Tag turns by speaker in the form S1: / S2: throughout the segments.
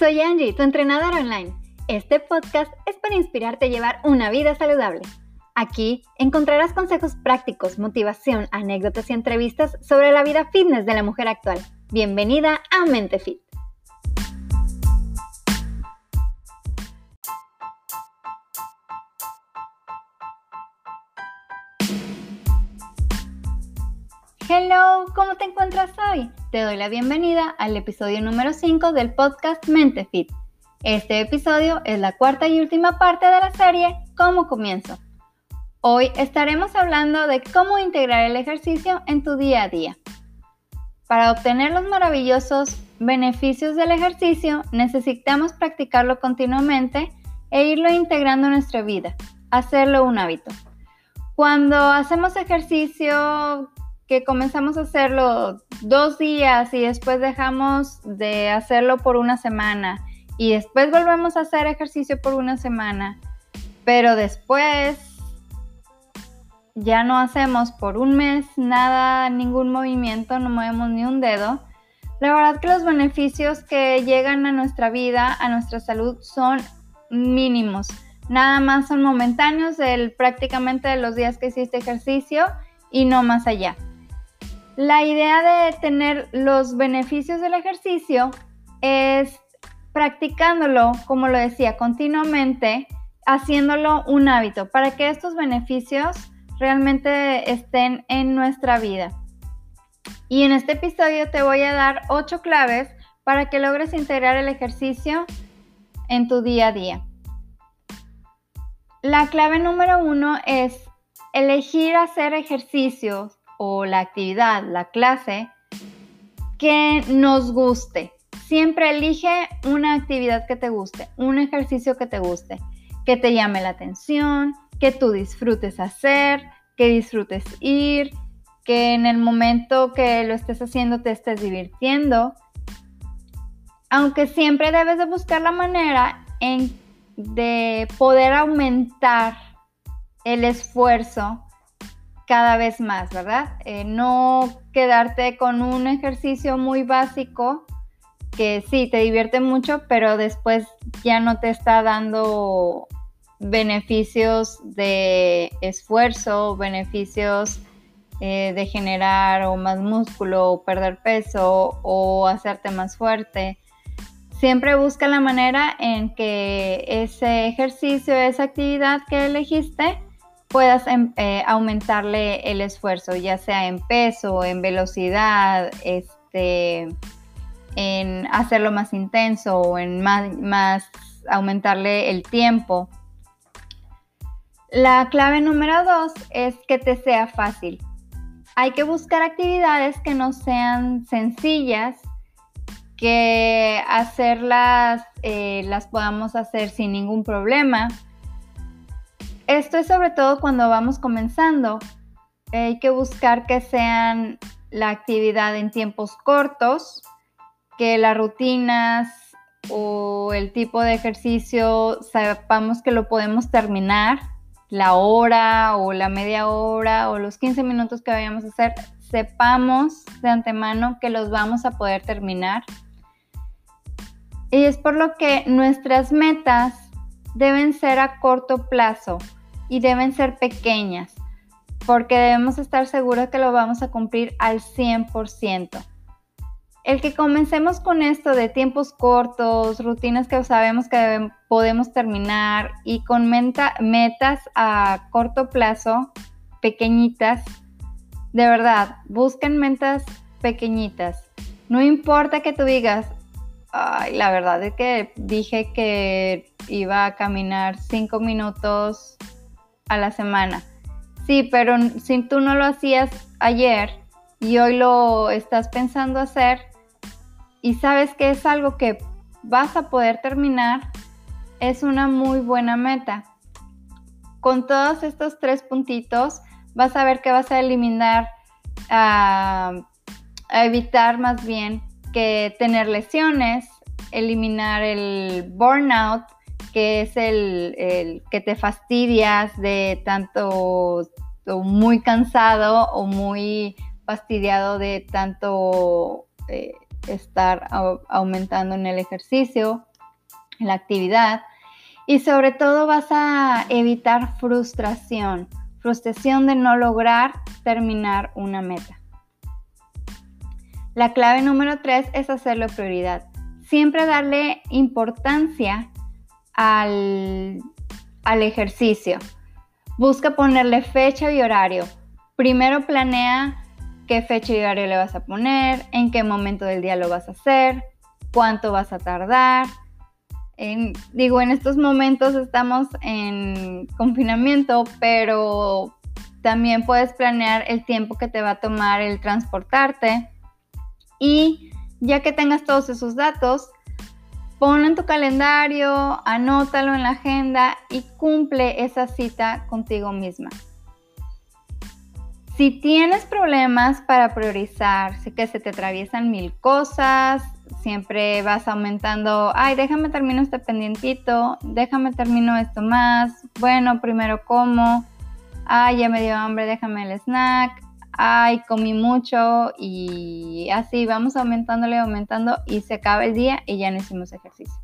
S1: Soy Angie, tu entrenadora online. Este podcast es para inspirarte a llevar una vida saludable. Aquí encontrarás consejos prácticos, motivación, anécdotas y entrevistas sobre la vida fitness de la mujer actual. Bienvenida a Mente Fit. Hello, ¿cómo te encuentras hoy? Te doy la bienvenida al episodio número 5 del podcast Mente Fit. Este episodio es la cuarta y última parte de la serie ¿Cómo comienzo? Hoy estaremos hablando de cómo integrar el ejercicio en tu día a día. Para obtener los maravillosos beneficios del ejercicio, necesitamos practicarlo continuamente e irlo integrando en nuestra vida, hacerlo un hábito. Cuando hacemos ejercicio que comenzamos a hacerlo dos días y después dejamos de hacerlo por una semana y después volvemos a hacer ejercicio por una semana, pero después ya no hacemos por un mes nada, ningún movimiento, no movemos ni un dedo, la verdad que los beneficios que llegan a nuestra vida, a nuestra salud, son mínimos. Nada más son momentáneos del prácticamente de los días que hiciste ejercicio y no más allá. La idea de tener los beneficios del ejercicio es practicándolo, como lo decía, continuamente, haciéndolo un hábito para que estos beneficios realmente estén en nuestra vida. Y en este episodio te voy a dar ocho claves para que logres integrar el ejercicio en tu día a día. La clave número uno es elegir hacer ejercicios o la actividad, la clase que nos guste. Siempre elige una actividad que te guste, un ejercicio que te guste, que te llame la atención, que tú disfrutes hacer, que disfrutes ir, que en el momento que lo estés haciendo te estés divirtiendo. Aunque siempre debes de buscar la manera de poder aumentar el esfuerzo cada vez más, ¿verdad? Eh, no quedarte con un ejercicio muy básico que sí, te divierte mucho, pero después ya no te está dando beneficios de esfuerzo, beneficios eh, de generar o más músculo, o perder peso, o hacerte más fuerte. Siempre busca la manera en que ese ejercicio, esa actividad que elegiste, puedas em, eh, aumentarle el esfuerzo, ya sea en peso, en velocidad, este, en hacerlo más intenso o en más, más aumentarle el tiempo. La clave número dos es que te sea fácil. Hay que buscar actividades que no sean sencillas, que hacerlas eh, las podamos hacer sin ningún problema esto es sobre todo cuando vamos comenzando. Hay que buscar que sean la actividad en tiempos cortos, que las rutinas o el tipo de ejercicio sepamos que lo podemos terminar, la hora o la media hora o los 15 minutos que vayamos a hacer, sepamos de antemano que los vamos a poder terminar. Y es por lo que nuestras metas deben ser a corto plazo y deben ser pequeñas, porque debemos estar seguros que lo vamos a cumplir al 100%. El que comencemos con esto de tiempos cortos, rutinas que sabemos que podemos terminar y con metas a corto plazo, pequeñitas, de verdad, busquen metas pequeñitas. No importa que tú digas, ay, la verdad es que dije que iba a caminar cinco minutos a la semana. Sí, pero si tú no lo hacías ayer y hoy lo estás pensando hacer y sabes que es algo que vas a poder terminar, es una muy buena meta. Con todos estos tres puntitos vas a ver que vas a eliminar, a evitar más bien que tener lesiones, eliminar el burnout, que es el, que te fastidias de tanto muy cansado o muy fastidiado de tanto eh, estar aumentando en el ejercicio. la actividad y sobre todo vas a evitar frustración, frustración de no lograr terminar una meta. La clave número tres es hacerlo prioridad. Siempre darle importancia al, al ejercicio. Busca ponerle fecha y horario. Primero planea qué fecha y horario le vas a poner, en qué momento del día lo vas a hacer, cuánto vas a tardar, digo, en estos momentos estamos en confinamiento, pero también puedes planear el tiempo que te va a tomar el transportarte y ya que tengas todos esos datos, ponlo en tu calendario, anótalo en la agenda y cumple esa cita contigo misma. Si tienes problemas para priorizar, sé que se te atraviesan mil cosas, siempre vas aumentando, ay, déjame termino este pendientito, déjame termino esto más, bueno, primero como, ay, ya me dio hambre, déjame el snack, ay, comí mucho y así vamos aumentándole, aumentando y se acaba el día y ya no hicimos ejercicio.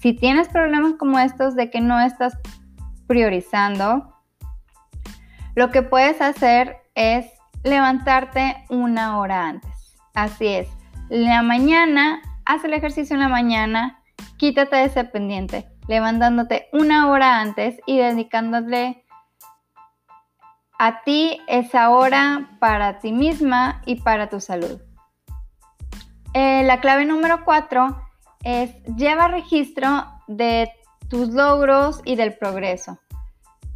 S1: Si tienes problemas como estos de que no estás priorizando, lo que puedes hacer es levantarte una hora antes. Así es, la mañana, haz el ejercicio en la mañana, quítate ese pendiente, levantándote una hora antes y dedicándole a ti esa hora para ti misma y para tu salud. Eh, la clave número cuatro es lleva registro de tus logros y del progreso.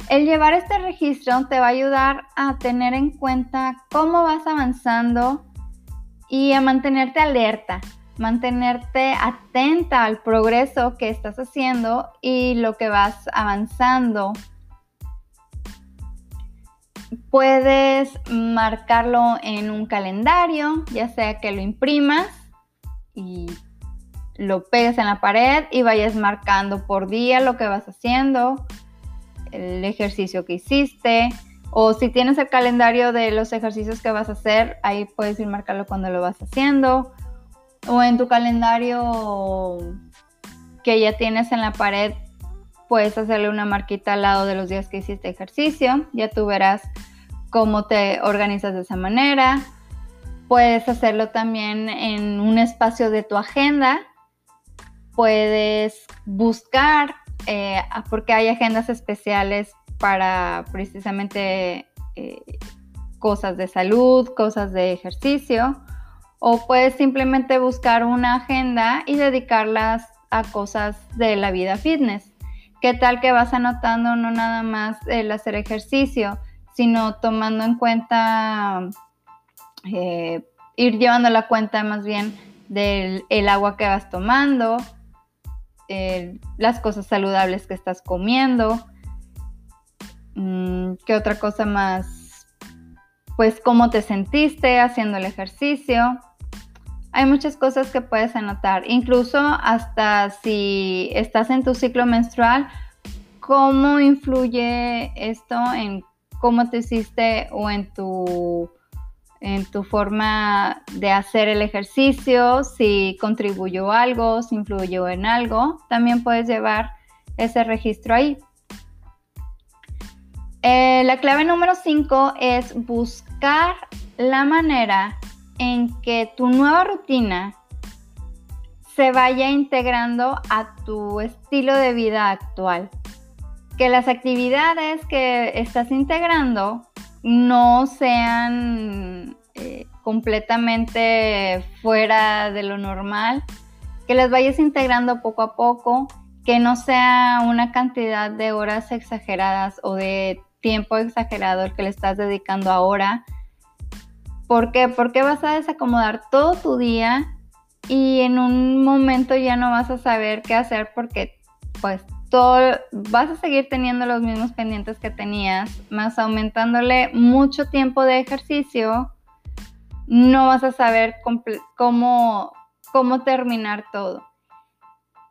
S1: El llevar este registro te va a ayudar a tener en cuenta cómo vas avanzando y a mantenerte alerta, mantenerte atenta al progreso que estás haciendo y lo que vas avanzando. Puedes marcarlo en un calendario, ya sea que lo imprimas y lo pegues en la pared y vayas marcando por día lo que vas haciendo, el ejercicio que hiciste, o si tienes el calendario de los ejercicios que vas a hacer, ahí puedes ir marcarlo cuando lo vas haciendo. O en tu calendario que ya tienes en la pared, puedes hacerle una marquita al lado de los días que hiciste ejercicio. Ya tú verás cómo te organizas de esa manera. Puedes hacerlo también en un espacio de tu agenda. Puedes buscar, eh, porque hay agendas especiales para precisamente eh, cosas de salud, cosas de ejercicio, o puedes simplemente buscar una agenda y dedicarlas a cosas de la vida fitness. ¿Qué tal que vas anotando no nada más el hacer ejercicio, sino tomando en cuenta, eh, ir llevando la cuenta más bien del agua que vas tomando, las cosas saludables que estás comiendo, Mm, ¿Qué otra cosa más? Pues cómo te sentiste haciendo el ejercicio. Hay muchas cosas que puedes anotar, incluso hasta si estás en tu ciclo menstrual, cómo influye esto en cómo te hiciste o en tu, en tu forma de hacer el ejercicio, si contribuyó algo, si influyó en algo, también puedes llevar ese registro ahí. Eh, la clave número 5 es buscar la manera en que tu nueva rutina se vaya integrando a tu estilo de vida actual. Que las actividades que estás integrando no sean eh, completamente fuera de lo normal, que las vayas integrando poco a poco, que no sea una cantidad de horas exageradas o de tiempo exagerado que le estás dedicando ahora. ¿Por qué? Porque vas a desacomodar todo tu día y en un momento ya no vas a saber qué hacer porque pues todo vas a seguir teniendo los mismos pendientes que tenías, más aumentándole mucho tiempo de ejercicio, no vas a saber cómo, cómo terminar todo.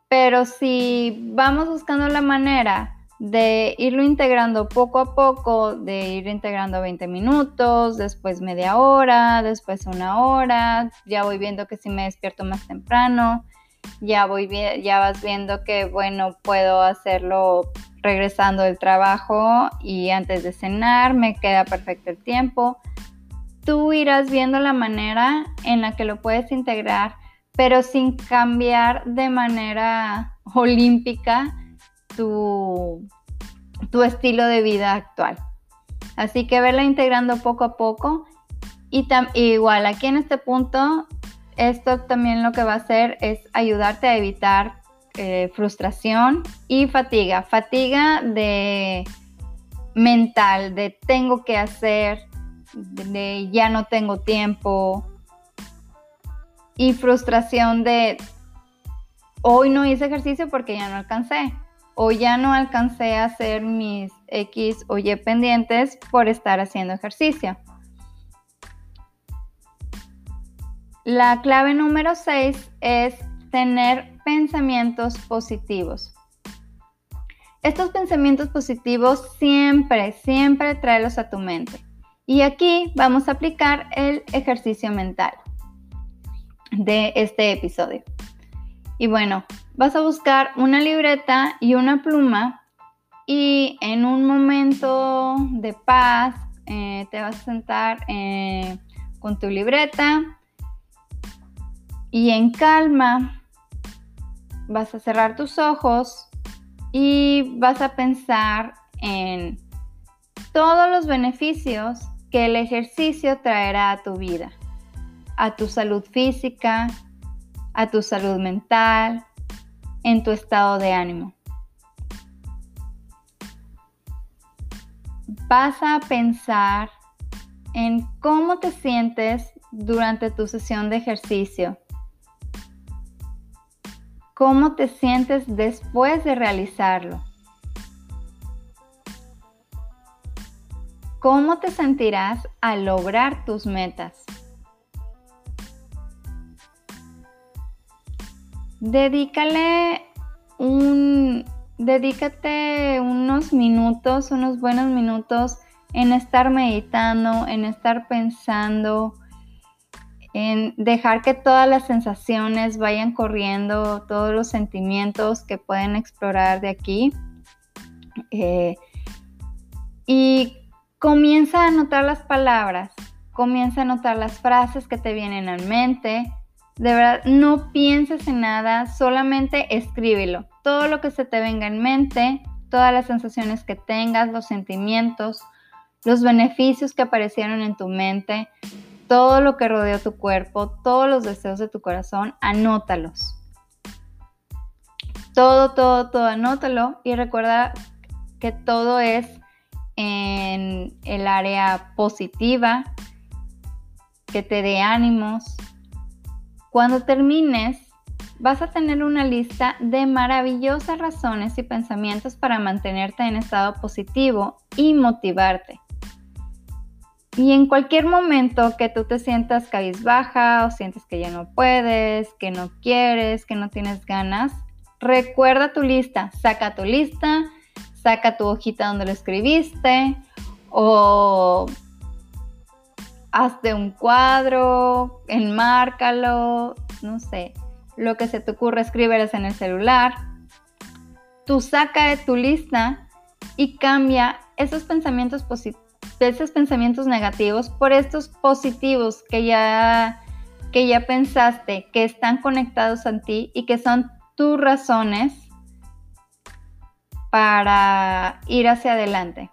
S1: Pero si vamos buscando la manera de irlo integrando poco a poco, de ir integrando 20 minutos, después media hora, después una hora, ya voy viendo que si me despierto más temprano ya voy ya vas viendo que bueno, puedo hacerlo regresando del trabajo y antes de cenar, me queda perfecto el tiempo. Tú irás viendo la manera en la que lo puedes integrar, pero sin cambiar de manera olímpica tu, estilo de vida actual. Así que verla integrando poco a poco. Y igual aquí en este punto, esto también lo que va a hacer es ayudarte a evitar eh, frustración y fatiga. Fatiga de mental, de tengo que hacer, de ya no tengo tiempo. Y frustración de hoy no hice ejercicio porque ya no alcancé. O ya no alcancé a hacer mis X o Y pendientes por estar haciendo ejercicio. La clave número 6 es tener pensamientos positivos. Estos pensamientos positivos siempre, siempre tráelos a tu mente. Y aquí vamos a aplicar el ejercicio mental de este episodio. Y bueno, vas a buscar una libreta y una pluma y en un momento de paz eh, te vas a sentar eh, con tu libreta y en calma vas a cerrar tus ojos y vas a pensar en todos los beneficios que el ejercicio traerá a tu vida, a tu salud física, a tu salud mental, en tu estado de ánimo. Vas a pensar en cómo te sientes durante tu sesión de ejercicio ¿Cómo te sientes después de realizarlo? ¿Cómo te sentirás al lograr tus metas? Dedícale un, dedícate unos minutos, unos buenos minutos en estar meditando, en estar pensando, en dejar que todas las sensaciones vayan corriendo, todos los sentimientos que pueden explorar de aquí. Eh, y comienza a notar las palabras, comienza a notar las frases que te vienen en mente. De verdad, no pienses en nada, solamente escríbelo. Todo lo que se te venga en mente, todas las sensaciones que tengas, los sentimientos, los beneficios que aparecieron en tu mente, todo lo que rodea tu cuerpo, todos los deseos de tu corazón, anótalos. Todo, todo, todo, anótalo y recuerda que todo es en el área positiva, que te dé ánimos. Cuando termines, vas a tener una lista de maravillosas razones y pensamientos para mantenerte en estado positivo y motivarte. Y en cualquier momento que tú te sientas cabizbaja o sientes que ya no puedes, que no quieres, que no tienes ganas, recuerda tu lista, saca tu lista, saca tu hojita donde lo escribiste o hazte un cuadro, enmárcalo, no sé, lo que se te ocurra, escríbeles en el celular. Tú saca de tu lista y cambia esos pensamientos esos pensamientos negativos por estos positivos que ya, que ya pensaste, que están conectados a ti y que son tus razones para ir hacia adelante.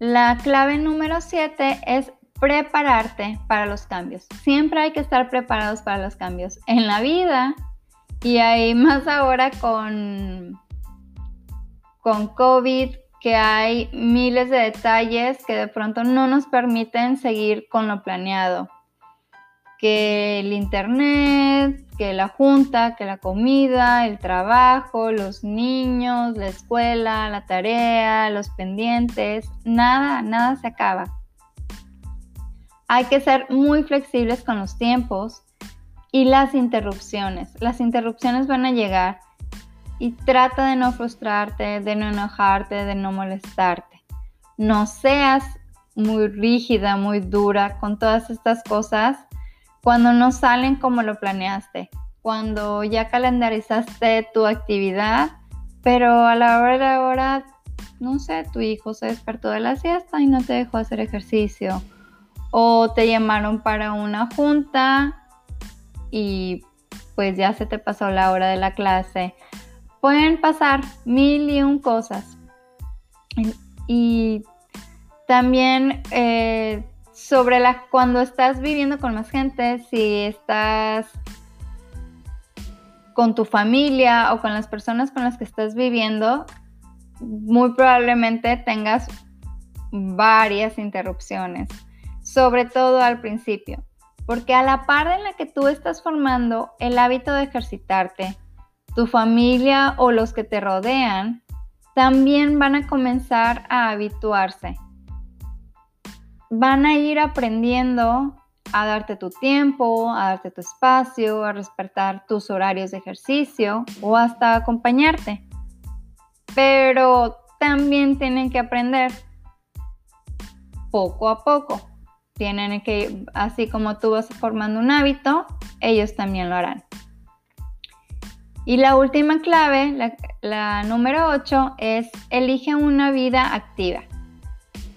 S1: La clave número 7 es prepararte para los cambios. Siempre hay que estar preparados para los cambios en la vida y hay más ahora con, con COVID, que hay miles de detalles que de pronto no nos permiten seguir con lo planeado. Que el internet, que la junta, que la comida, el trabajo, los niños, la escuela, la tarea, los pendientes, nada, nada se acaba. Hay que ser muy flexibles con los tiempos y las interrupciones. Las interrupciones van a llegar y trata de no frustrarte, de no enojarte, de no molestarte. No seas muy rígida, muy dura con todas estas cosas cuando no salen como lo planeaste, cuando ya calendarizaste tu actividad, pero a la hora de la hora, no sé, tu hijo se despertó de la siesta y no te dejó hacer ejercicio, o te llamaron para una junta y pues ya se te pasó la hora de la clase. Pueden pasar mil y un cosas. Y también eh, sobre la, cuando estás viviendo con más gente, si estás con tu familia o con las personas con las que estás viviendo, muy probablemente tengas varias interrupciones, sobre todo al principio, porque a la par en la que tú estás formando el hábito de ejercitarte, tu familia o los que te rodean también van a comenzar a habituarse van a ir aprendiendo a darte tu tiempo, a darte tu espacio, a respetar tus horarios de ejercicio o hasta acompañarte. Pero también tienen que aprender poco a poco. Tienen que, así como tú vas formando un hábito, ellos también lo harán. Y la última clave, la, la número 8, es elige una vida activa.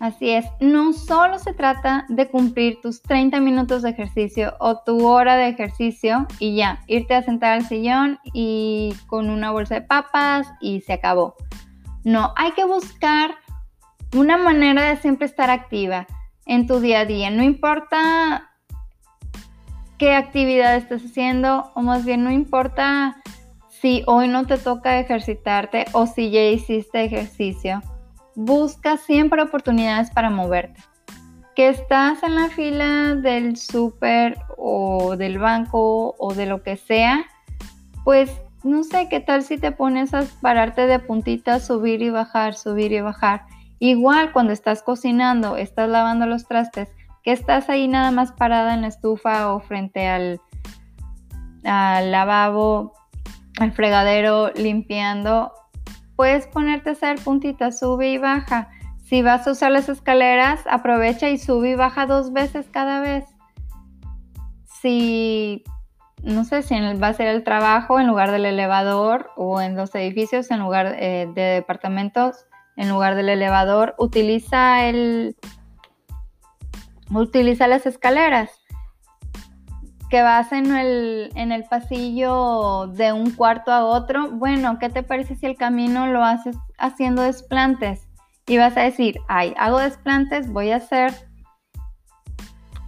S1: Así es, no solo se trata de cumplir tus 30 minutos de ejercicio o tu hora de ejercicio y ya, irte a sentar al sillón y con una bolsa de papas y se acabó. No, hay que buscar una manera de siempre estar activa en tu día a día. No importa qué actividad estés haciendo o más bien no importa si hoy no te toca ejercitarte o si ya hiciste ejercicio busca siempre oportunidades para moverte. Que estás en la fila del súper o del banco o de lo que sea, pues no sé qué tal si te pones a pararte de puntitas, subir y bajar, subir y bajar. Igual cuando estás cocinando, estás lavando los trastes, que estás ahí nada más parada en la estufa o frente al, al lavabo, al fregadero limpiando, puedes ponerte a hacer puntitas, sube y baja. Si vas a usar las escaleras, aprovecha y sube y baja dos veces cada vez. Si, no sé, si va a ser el trabajo en lugar del elevador o en los edificios en lugar eh, de departamentos, en lugar del elevador, utiliza el, utiliza las escaleras que vas en el, en el pasillo de un cuarto a otro, bueno, ¿qué te parece si el camino lo haces haciendo desplantes? Y vas a decir, ay, hago desplantes, voy a hacer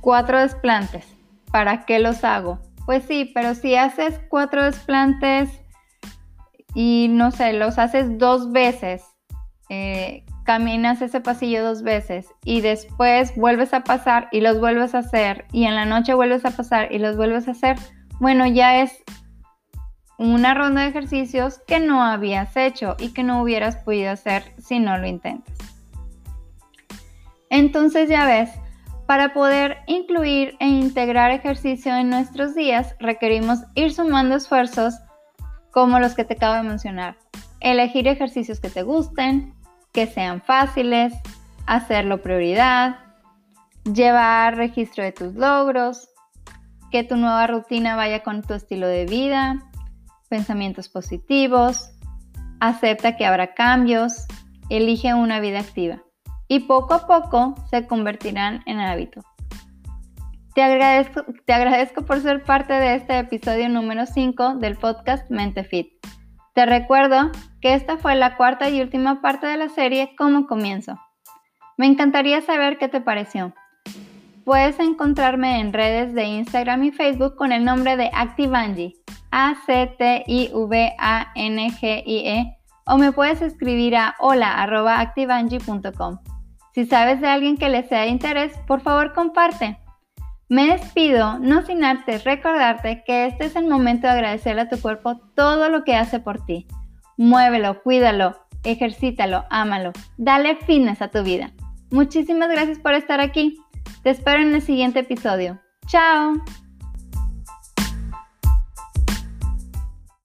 S1: cuatro desplantes. ¿Para qué los hago? Pues sí, pero si haces cuatro desplantes y no sé, los haces dos veces, eh, caminas ese pasillo dos veces y después vuelves a pasar y los vuelves a hacer y en la noche vuelves a pasar y los vuelves a hacer, bueno, ya es una ronda de ejercicios que no habías hecho y que no hubieras podido hacer si no lo intentas. Entonces ya ves, para poder incluir e integrar ejercicio en nuestros días requerimos ir sumando esfuerzos como los que te acabo de mencionar. Elegir ejercicios que te gusten, que sean fáciles, hacerlo prioridad, llevar registro de tus logros, que tu nueva rutina vaya con tu estilo de vida, pensamientos positivos, acepta que habrá cambios, elige una vida activa y poco a poco se convertirán en hábito. Te agradezco, te agradezco por ser parte de este episodio número 5 del podcast Mente Fit. Te recuerdo que esta fue la cuarta y última parte de la serie como comienzo. Me encantaría saber qué te pareció. Puedes encontrarme en redes de Instagram y Facebook con el nombre de Activangie, A-C-T-I-V-A-N-G-I-E, o me puedes escribir a hola.activangie.com. Si sabes de alguien que le sea de interés, por favor comparte. Me despido, no sin antes recordarte que este es el momento de agradecerle a tu cuerpo todo lo que hace por ti. Muévelo, cuídalo, ejercítalo, ámalo, dale fines a tu vida. Muchísimas gracias por estar aquí. Te espero en el siguiente episodio. ¡Chao!